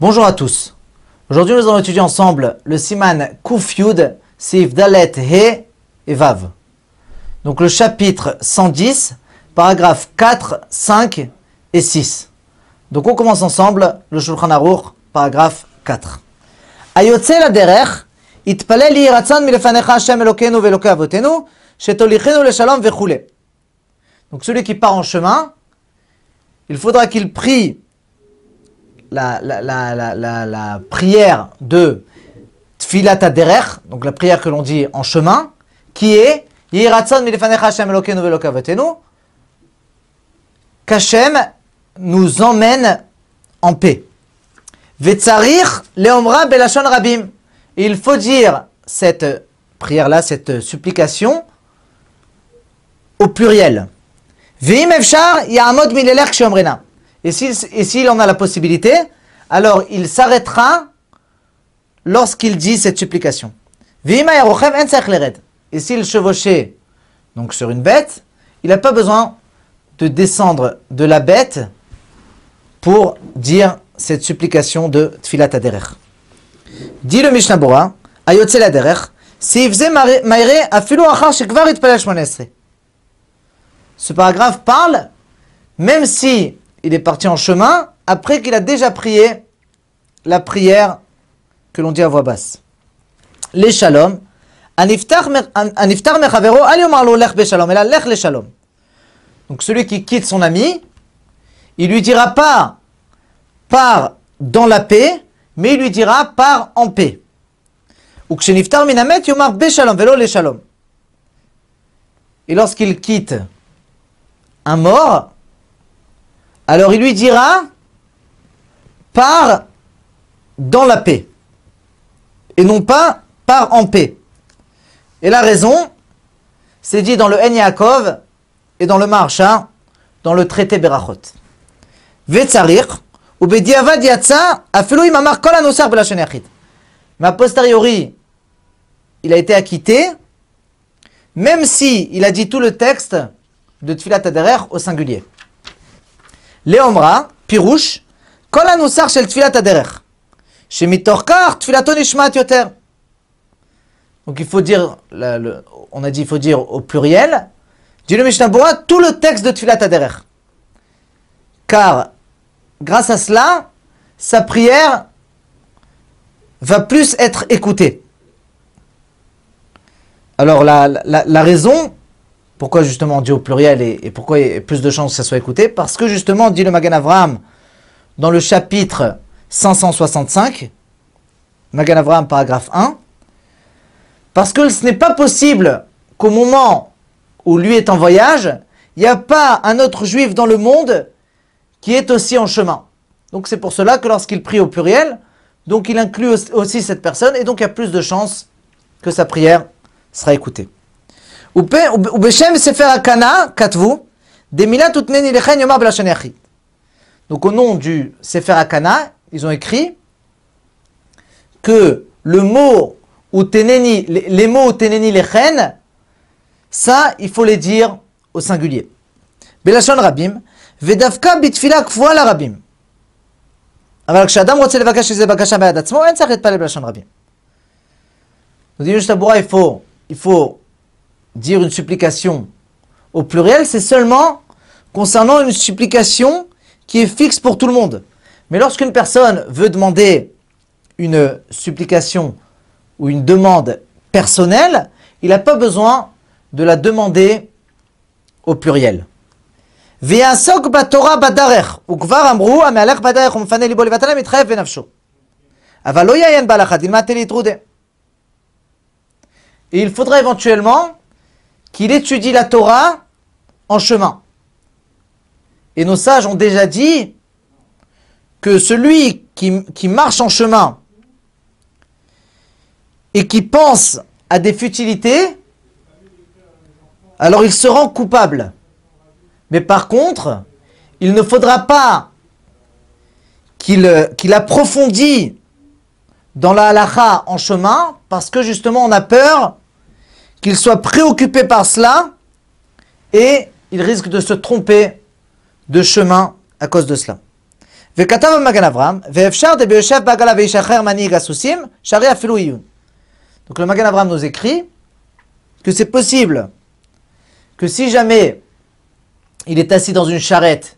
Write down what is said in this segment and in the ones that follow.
Bonjour à tous. Aujourd'hui, nous allons étudier ensemble le siman Kuf Yud, Sif Dalet He et Vav. Donc le chapitre 110, paragraphes 4, 5 et 6. Donc on commence ensemble le Shulchan Aruch, paragraphe 4. Ayotze la derech, itpalel yiratzan milefanecha Hashem Elokeinu ve'Elokei avotenu, shetolichenu leshalom vechule. Donc celui qui part en chemin, il faudra qu'il prie la, la, la, la, prière de Tfilat Aderech, donc la prière que l'on dit en chemin, qui est Yiratzon milefanecha Hashem Elokeinu ve'Elokei avotenu, qu'Hachem nous emmène en paix. Vetzarir leomra belashon rabim. Il faut dire cette prière-là, cette supplication, au pluriel. Ve'im efshar ya'amod milelech sheomrena. Et s'il s'il en a la possibilité, alors il s'arrêtera lorsqu'il dit cette supplication. Et s'il chevauchait donc sur une bête, il n'a pas besoin de descendre de la bête pour dire cette supplication de Tfilat Aderech. Dit le Mishnah Bora, Ayotze Aderech, Sivze Maire afilu achar shekvar itpalel shmonesre. Ce paragraphe parle, même si il est parti en chemin, après qu'il a déjà prié la prière que l'on dit à voix basse. Les shalom. Donc celui qui quitte son ami, il lui dira pas pars dans la paix, mais il lui dira pars en paix. Et lorsqu'il quitte un mort, alors il lui dira pars dans la paix. Et non pas pars en paix. Et la raison, c'est dit dans le En et dans le Maharsha, dans le traité Berachot. Mais a posteriori, il a été acquitté, même si il a dit tout le texte de Tfilat Aderer au singulier. Leomra, pirouche, kol anosar shel Tfilat Aderer. Shemitorkar Tfilato nishmat yoter. Donc il faut dire, on a dit il faut dire au pluriel, dit le Mishnah tout le texte de Tfilat Aderer. Car grâce à cela, sa prière va plus être écoutée. Alors la raison, pourquoi justement on dit au pluriel et, pourquoi il y a plus de chances que ça soit écouté, parce que justement, dit le Magan Avraham, dans le chapitre 565, Magan Avraham paragraphe 1, parce que ce n'est pas possible qu'au moment où lui est en voyage, il n'y a pas un autre juif dans le monde qui est aussi en chemin. Donc c'est pour cela que lorsqu'il prie au pluriel, donc il inclut aussi- aussi cette personne et donc il y a plus de chances que sa prière sera écoutée. Donc au nom du sefer hakana, ils ont écrit que le mot uteneni, les, les mots uteneni lechen, ça il faut les dire au singulier. בלשון רבים, ודווקא בתפילה קבועה לרבים. אבל כשאדם רוצה לבקש איזה בקשה ביד עצמו, אין צריך להתפלל בלשון רבים. Nous dit Mishnah Bora, il faut, il faut dire une supplication au pluriel, c'est seulement concernant une supplication qui est fixe pour tout le monde. Mais lorsqu'une personne veut demander une supplication ou une demande personnelle, il n'a pas besoin de la demander au pluriel. Et il faudra éventuellement qu'il étudie la Torah en chemin. Et nos sages ont déjà dit que celui qui, marche en chemin et qui pense à des futilités, alors il se rend coupable. Mais par contre, il ne faudra pas qu'il qu'il approfondit dans la halakha en chemin, parce que justement on a peur qu'il soit préoccupé par cela et il risque de se tromper de chemin à cause de cela. Donc le Magan Avram nous écrit que c'est possible que si jamais il est assis dans une charrette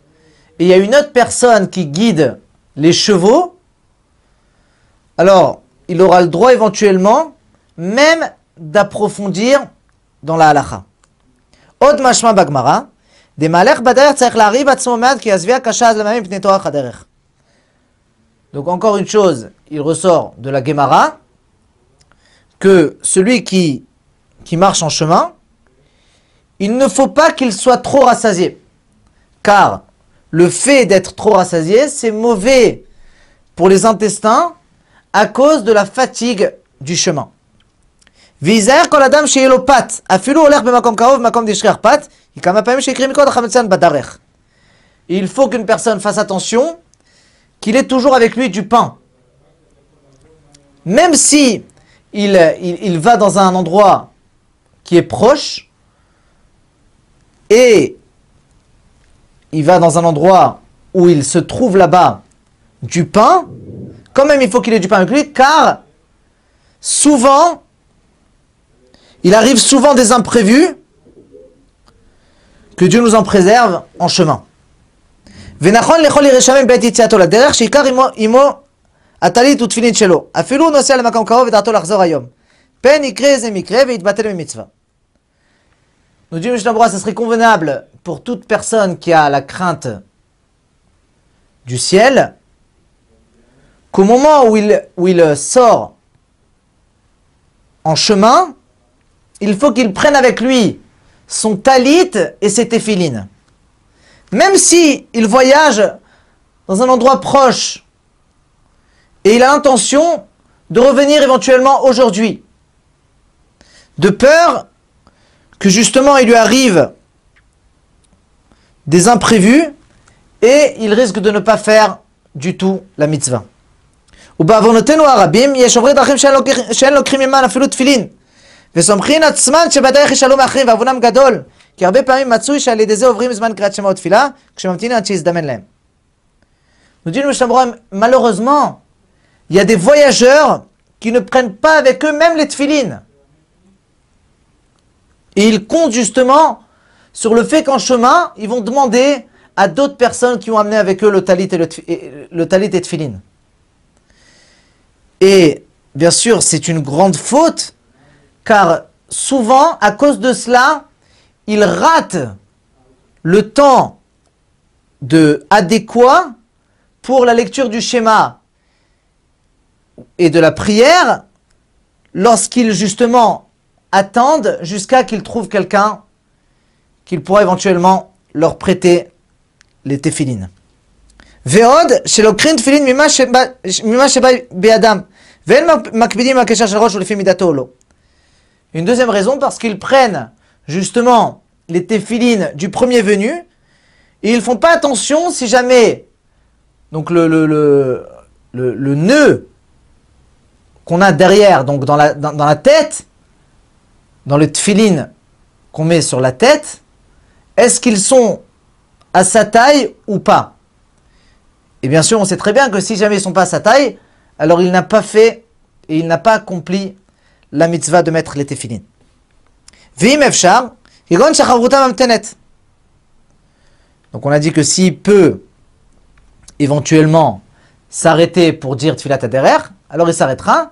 et il y a une autre personne qui guide les chevaux, alors il aura le droit éventuellement, même d'approfondir dans la chaderech. Donc encore une chose, il ressort de la Gemara que celui qui marche en chemin, il ne faut pas qu'il soit trop rassasié. Car le fait d'être trop rassasié, c'est mauvais pour les intestins à cause de la fatigue du chemin וייזהר כל אדם שיהיה לו פת, אפילו הולך במקום קרוב, במקום דשכח פת, כי כמה פעמים שהקריא מקודם החמצן בדרך. Il faut qu'une personne fasse attention qu'il ait toujours avec lui du pain. Même si il, il, il va dans un endroit qui est proche et il va dans un endroit où il se trouve là-bas du pain, quand même il faut qu'il ait du pain avec lui, car souvent, il arrive souvent des imprévus. Que Dieu nous en préserve en chemin. Nous dit Mishnah ce serait convenable pour toute personne qui a la crainte du ciel qu'au moment où il sort en chemin, il faut qu'il prenne avec lui son talit et ses téphilines. Même si il voyage dans un endroit proche et il a l'intention de revenir éventuellement aujourd'hui, de peur que justement il lui arrive des imprévus et il risque de ne pas faire du tout la mitzvah. ובעוונותינו הרבים יש עוברי דרכים שאין לוקחים עמם אפילו תפילין וסומכין עצמן שבדרך ישאלו מאחרים ועוונם גדול כי הרבה פעמים מצוי שעל ידי זה עוברים זמן קריאת שמע ותפילה כשממתינים עד שיזדמן להם. Nous dit le Mishnah malheureusement, il y a des voyageurs qui ne prennent pas avec eux même les tfilines. Et ils comptent justement sur le fait qu'en chemin, ils vont demander à d'autres personnes qui ont amené avec eux le talit et le, le talit et tfilin. Et bien sûr, c'est une grande faute, car souvent, à cause de cela, ils ratent le temps de adéquat pour la lecture du schéma et de la prière lorsqu'ils justement attendent jusqu'à qu'ils trouvent quelqu'un qu'il pourra éventuellement leur prêter les téphilines. ועוד שלוקחים תפילין ממה שבא, ממה שבא בידם ואין מקפידים על הקשר של ראש ולפי מידתו או לא. Une deuxième raison, parce qu'ils prennent justement les téphilines du premier venu et ils font pas attention si jamais donc le, le, nœud qu'on a derrière, donc dans la, dans, dans la tête, dans le tfilin qu'on met sur la tête, est-ce qu'ils sont à sa taille ou pas? Et bien sûr, on sait très bien que si jamais ils ne sont pas à sa taille, alors il n'a pas fait et il n'a pas accompli la mitzvah de mettre les efshar, donc on a dit que s'il peut éventuellement s'arrêter pour dire tfilat aderer, alors il s'arrêtera.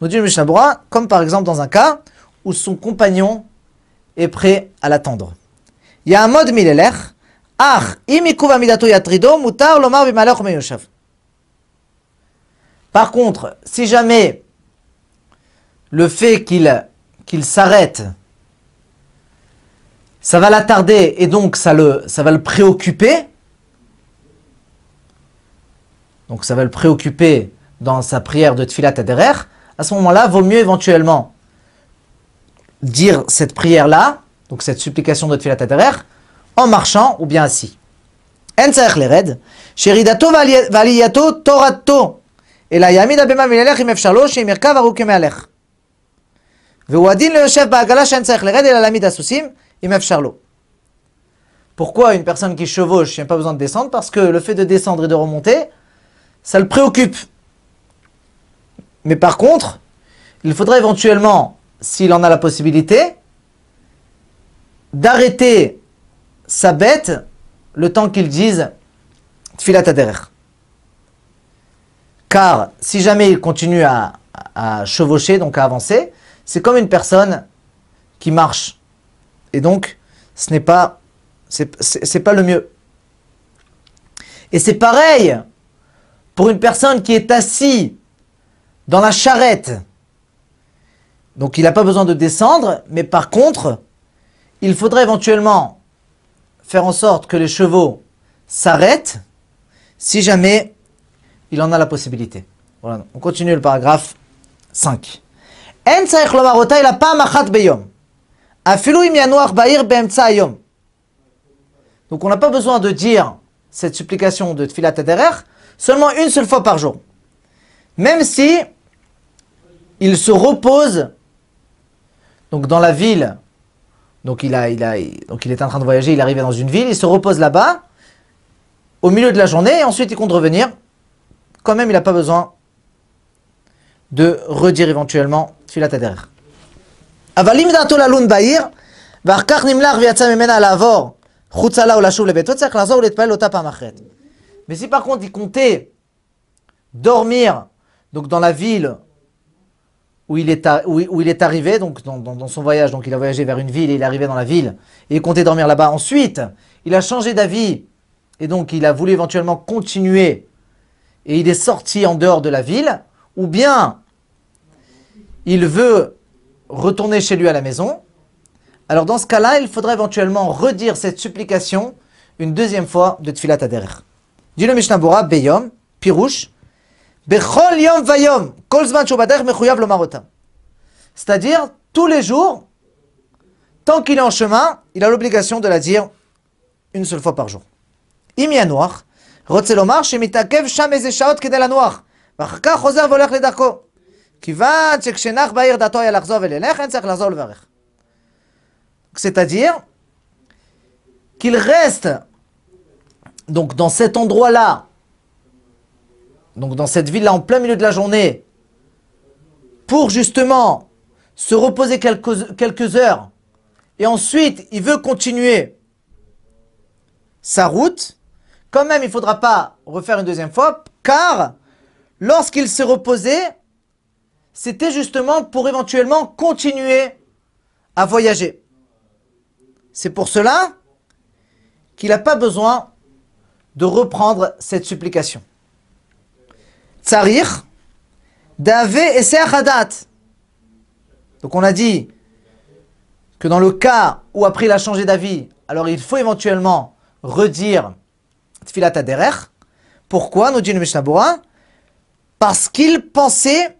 Nous dit le Mishnah comme par exemple dans un cas où son compagnon est prêt à l'attendre. Il y a un mode milélech, ach, yatrido, mutar lomar Par contre, si jamais le fait qu'il s'arrête, ça va l'attarder et donc ça, le, va le préoccuper. Donc ça va le préoccuper dans sa prière de Tfilat Aderer. À ce moment-là, vaut mieux éventuellement dire cette prière-là, donc cette supplication de Tfilat Aderer, en marchant ou bien assis. Et la. Pourquoi une personne qui chevauche, il n'y a pas besoin de descendre? Parce que le fait de descendre et de remonter, ça le préoccupe. Mais par contre, il faudrait éventuellement, s'il en a la possibilité, d'arrêter sa bête le temps qu'il dise Tfilat. Car si jamais il continue à chevaucher, donc à avancer, c'est comme une personne qui marche. Et donc, ce n'est pas, c'est pas le mieux. Et c'est pareil pour une personne qui est assise dans la charrette. Donc il n'a pas besoin de descendre, mais par contre, il faudrait éventuellement faire en sorte que les chevaux s'arrêtent si jamais il en a la possibilité. Voilà, on continue le paragraphe 5. Donc on n'a pas besoin de dire cette supplication de Tfilat Aderer seulement une seule fois par jour. Même si il se repose donc dans la ville, donc il, donc il est en train de voyager, il est arrivé dans une ville, il se repose là-bas, au milieu de la journée, et ensuite il compte revenir. Quand même, il n'a pas besoin de redire éventuellement Tfilat Aderer. Avalim dato la lun bair, ואחר כך נמלח ויצא ממנה לעבור חוצה לה ולשוב לביתו, צריך לחזור ולהתפלל אותה פעם אחרת. Mais si par contre il comptait dormir donc dans la ville où il est, où, où il est arrivé, donc dans, dans, dans, son voyage, donc il a voyagé vers une ville et il est arrivé dans la ville, et il comptait dormir là-bas. Ensuite, il a changé d'avis, et donc il a voulu éventuellement continuer, et il est sorti en dehors de la ville, ou bien il veut retourner chez lui à la maison, alors dans ce cas-là, il faudra éventuellement redire cette supplication une deuxième fois de Tfilat Aderer. Dit le Mishnah Bora, Beyom, Pirouche, Bechol Yom Vayom, Kolzman Shobader, Mechuyav Lomarotam. C'est-à-dire, tous les jours, tant qu'il est en chemin, il a l'obligation de la dire une seule fois par jour. Imia Noir, Rotzelomar, Shemitakev, Shamezeshaot, Kedela Noir, Vachka, Choser, Voler, Ledarko. כיוון שכשנח בעיר דעתו היה לחזור וללך, אין צריך לחזור לברך. C'est-à-dire qu'il reste donc dans cet endroit-là, donc dans cette ville-là, en plein milieu de la journée, pour justement se reposer quelques, quelques heures, et ensuite il veut continuer sa route, quand même il ne faudra pas refaire une deuxième fois, car lorsqu'il s'est reposé, c'était justement pour éventuellement continuer à voyager. C'est pour cela qu'il n'a pas besoin de reprendre cette supplication. Tsarir, Dave et Hadat. Donc on a dit que dans le cas où après il a changé d'avis, alors il faut éventuellement redire Tfilat Aderer. Pourquoi nous dit le Parce qu'il pensait,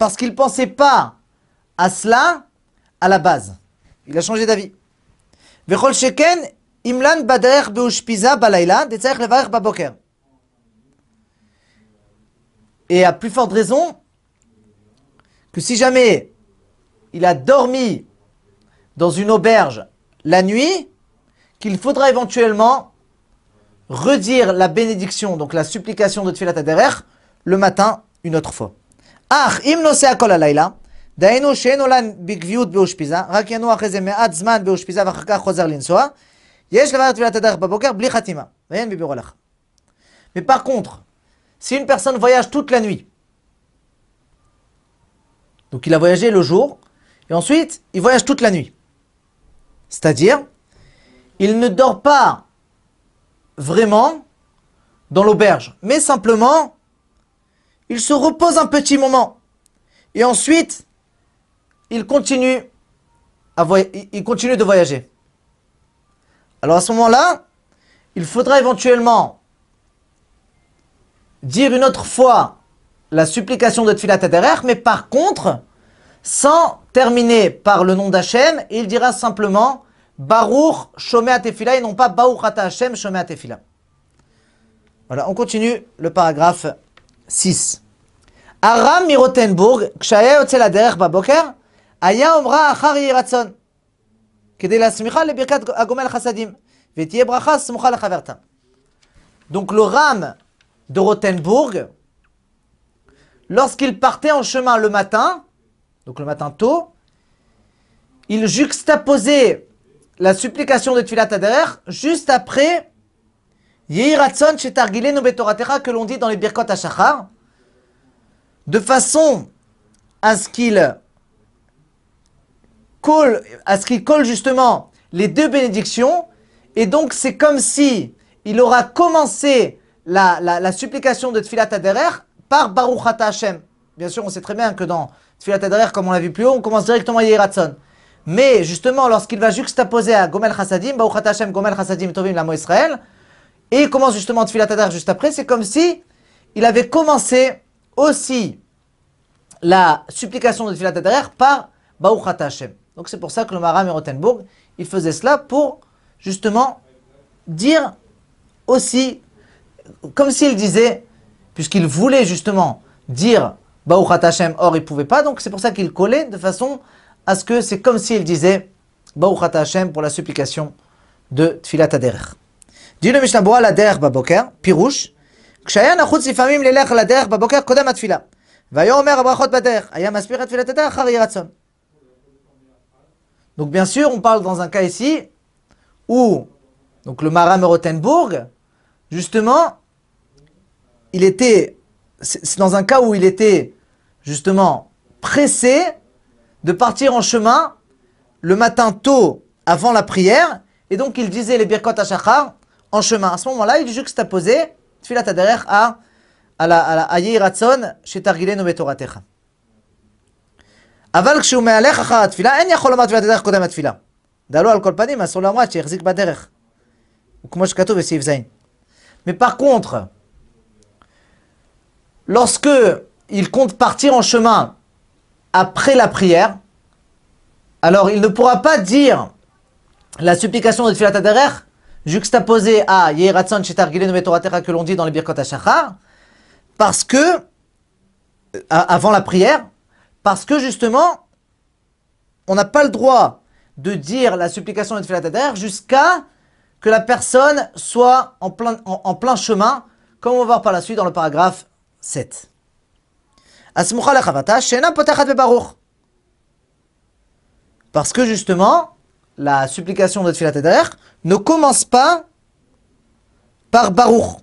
parce qu'il pensait pas à cela à la base. Il a changé d'avis. Et à plus forte raison que si jamais il a dormi dans une auberge la nuit, qu'il faudra éventuellement redire la bénédiction, donc la supplication de Tfilat Aderer, le matin une autre fois. Ach, im nose akol alayla, דהיינו שאין עולן בקביעות באושפיזה, רק ינוע אחרי זה מעט זמן באושפיזה ואחר כך חוזר לנסוע, יש לברר טבילת הדרך בבוקר בלי חתימה, ואין ביבור הלכה. Mais par contre, si une personne voyage toute la nuit, donc il a voyagé le jour, et ensuite il voyage toute la nuit, c'est-à-dire, il ne dort pas vraiment dans l'auberge, mais simplement, il se repose un petit moment. Et ensuite, il continue, de voyager. Alors à ce moment-là, il faudra éventuellement dire une autre fois la supplication de Tfilat Aderer, mais par contre, sans terminer par le nom d'Hachem, il dira simplement Baruch Shomea Tefila et non pas Baruch Ata Hashem Shomea Tefila. Voilà, on continue le paragraphe 6. Aram Mirotenburg, Kshaya Yotze Laderech Baboker, היה אומרה אחר יהי רצון, כדי להסמיכה לברכת הגומל חסדים, ותהיה ברכה סמוכה לחברתה. Donc le rame de Rothenburg, lorsqu'il partait en chemin le matin, donc le matin tôt, il juxtaposait la supplication de Tfilat Ader juste après Yehiratson Shetargilenu Betoratecha que l'on dit dans les Birkot HaShachar, de façon à ce qu'il colle, à ce qu'il colle justement les deux bénédictions, et donc c'est comme si il aura commencé la, supplication de Tfilat Aderer par Baruch Hashem. Bien sûr, on sait très bien que dans Tfilat Aderer, comme on l'a vu plus haut, on commence directement à Yehiratson. Mais justement, lorsqu'il va juxtaposer à Gomel Chassadim, Baruch Hashem, Gomel Chassadim, Tovim, Lamo Israël, et il commence justement Tfilat Aderer juste après, c'est comme si il avait commencé aussi la supplication de Tfilat Aderer par Baruch Ata Hashem. Donc c'est pour ça que le Maram et Rothenburg, il faisait cela pour justement dire aussi, comme s'il disait, puisqu'il voulait justement dire Baruch Hashem, or il ne pouvait pas, donc c'est pour ça qu'il collait de façon à ce que c'est comme s'il disait Baruch Hashem pour la supplication de Tfilat Aderer. dit le Mishnah Boa la derech baboker, pirouche, כשהיה נחוץ לפעמים ללך לדרך בבוקר קודם התפילה. והיה אומר הברכות בדרך, היה מסביר את תפילת הדרך אחר יהי רצון. Donc bien sûr, on parle dans un cas ici où donc le Maram Rothenburg, justement, il était, c'est dans un cas où il était justement pressé de partir en chemin le matin tôt avant la prière, et donc il disait les Birkot HaShachar en chemin. À ce moment-là, il juxtaposait Tfilat Aderer à à la à la Yiratzon chez Targilenu Betoratecha. אבל כשהוא מהלך אחר התפילה, אין יכול לומר תפילת הדרך קודם התפילה. דעלו על כל פנים, אסור למרת שיחזיק בדרך. כמו שכתוב בסעיף זין. Mais par contre, lorsque il compte partir en chemin après la prière, alors il ne pourra pas dire la supplication de Tfilat Aderer juxtaposée à Yehiratson Shetar Gilenu Metoratera que l'on dit dans les Birkot HaShachar, parce que, avant la prière, parce que justement, on n'a pas le droit de dire la supplication de Tfilat jusqu'à que la personne soit en plein, en, plein chemin, comme on va voir par la suite dans le paragraphe 7. Parce que justement, la supplication de Tfilat ne commence pas par Baruch,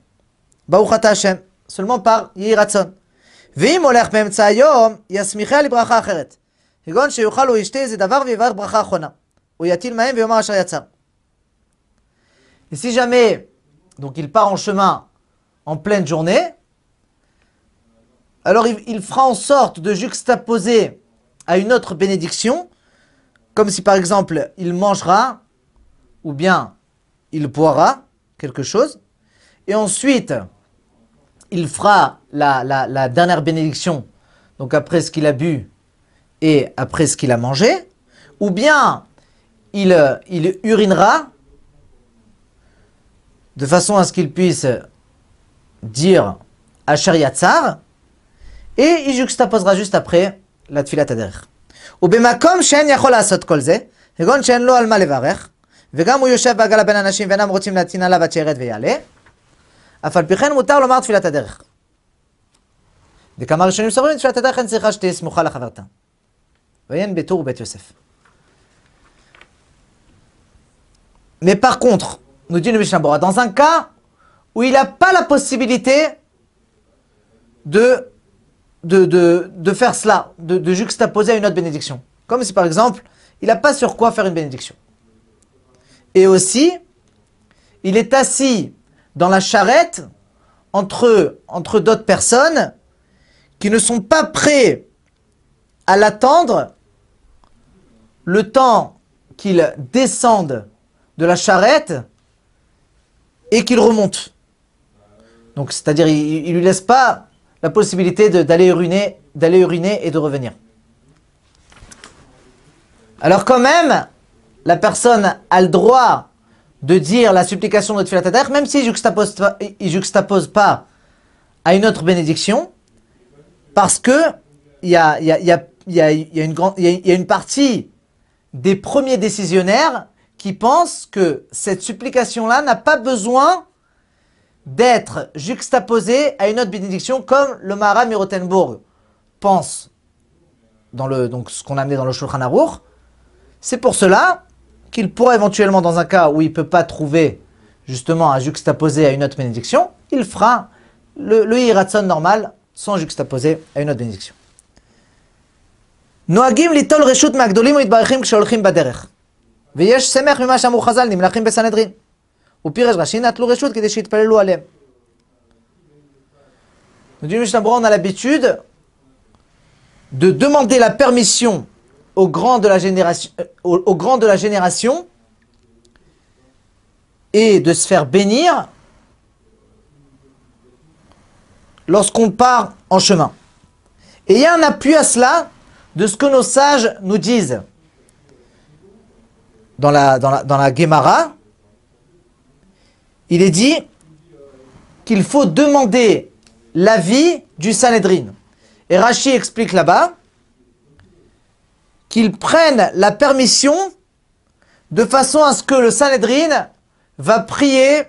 Baruch Hashem, seulement par Yiratzon. ואם הולך באמצע היום, יסמיכה לברכה אחרת. כגון שיאכל או ישתה איזה דבר ויברך ברכה אחרונה. הוא יטיל מהם ויאמר אשר יצר. Et si jamais, donc il part en chemin en pleine journée, alors il, il, fera en sorte de juxtaposer à une autre bénédiction, comme si par exemple il mangera, ou bien il boira quelque chose, et ensuite il fera la, dernière bénédiction, donc après ce qu'il a bu et après ce qu'il a mangé, ou bien il, urinera de façon à ce qu'il puisse dire Asher Yatsar, et il juxtaposera juste après la tfilat ader. ובמקום שאין יכול לעשות כל זה, כגון שאין לו על מה לברך, וגם הוא יושב בעגלה בין אנשים ואינם רוצים להצין עליו עד שירד ויעלה, אף על פי כן מותר לומר תפילת הדרך. וכמה ראשונים סוברים תפילת הדרך אין צריכה שתהיה סמוכה לחברתה. ואין בטור בית יוסף. Mais par contre, nous dit le Mishnah Bora, dans un cas où il n'a pas la possibilité de, de, de, de faire cela, de, de, juxtaposer à une autre bénédiction. Comme si par exemple, il n'a pas sur quoi faire une bénédiction. Et aussi, il est assis dans la charrette entre, entre d'autres personnes qui ne sont pas prêts à l'attendre le temps qu'il descende de la charrette et qu'il remonte. Donc, c'est-à-dire, il, ne lui laisse pas la possibilité d'aller uriner, d'aller uriner et de revenir. Alors quand même, la personne a le droit de dire la supplication de Tfilat même s'il ne juxtapose, pas, à une autre bénédiction, parce que il y a une partie des premiers décisionnaires qui pensent que cette supplication-là n'a pas besoin d'être juxtaposé à une autre bénédiction comme le Maharam Mirotenbourg pense dans le, donc ce qu'on a amené dans le Shulchan Aruch. C'est pour cela qu'il pourrait éventuellement, dans un cas où il ne peut pas trouver justement à juxtaposer à une autre bénédiction, il fera le, le normal sans juxtaposer à une autre bénédiction. נוהגים ליטול רשות מהגדולים ומתברכים כשהולכים בדרך. ויש שמח ממה שאמרו חז"ל, נמלכים בסנהדרין. ופירש רש"י נטלו רשות כדי שיתפללו עליהם. Nous dit on a l'habitude de demander la permission aux grands de la génération, euh, aux, aux grands de la génération et de se faire bénir lorsqu'on part en chemin. Et il y a un appui à cela de ce que nos sages nous disent dans la, dans la, dans la Gemara. il est dit qu'il faut demander l'avis du Sanhedrin. Et Rachi explique là-bas qu'ils prennent la permission de façon à ce que le Sanhedrin va prier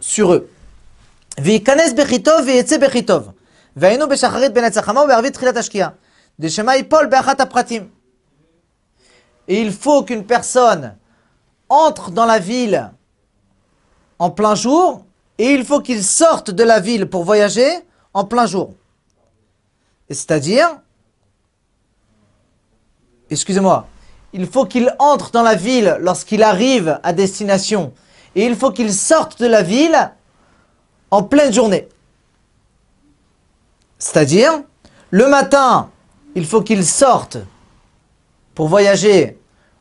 sur eux. Ben Et il faut qu'une personne entre dans la ville en plein jour et il faut qu'il sorte de la ville pour voyager en plein jour. C'est-à-dire, excusez-moi, il faut qu'il entre dans la ville lorsqu'il arrive à destination et il faut qu'il sorte de la ville en pleine journée. C'est-à-dire, le matin, il faut qu'il sorte pour voyager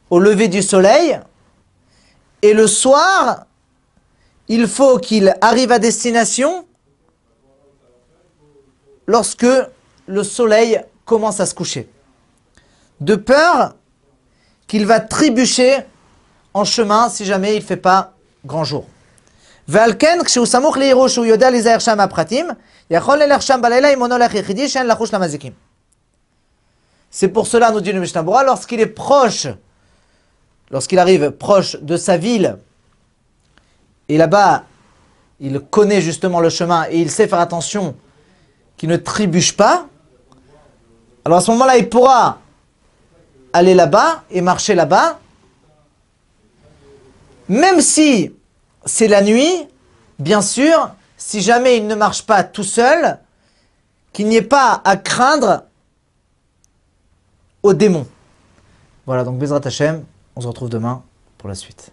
au lever du soleil, et le soir, il faut qu'il arrive à destination lorsque le soleil commence à se coucher. De peur qu'il va trébucher en chemin si jamais il ne fait pas grand jour. C'est pour cela, nous dit le Mishnah lorsqu'il est proche, lorsqu'il arrive proche de sa ville, et là-bas, il connaît justement le chemin et il sait faire attention qu'il ne trébuche pas, alors à ce moment-là, il pourra aller là-bas et marcher là-bas, même si c'est la nuit, bien sûr, si jamais il ne marche pas tout seul, qu'il n'y ait pas à craindre aux démons. Voilà, donc Bezrat Hashem, on se retrouve demain pour la suite.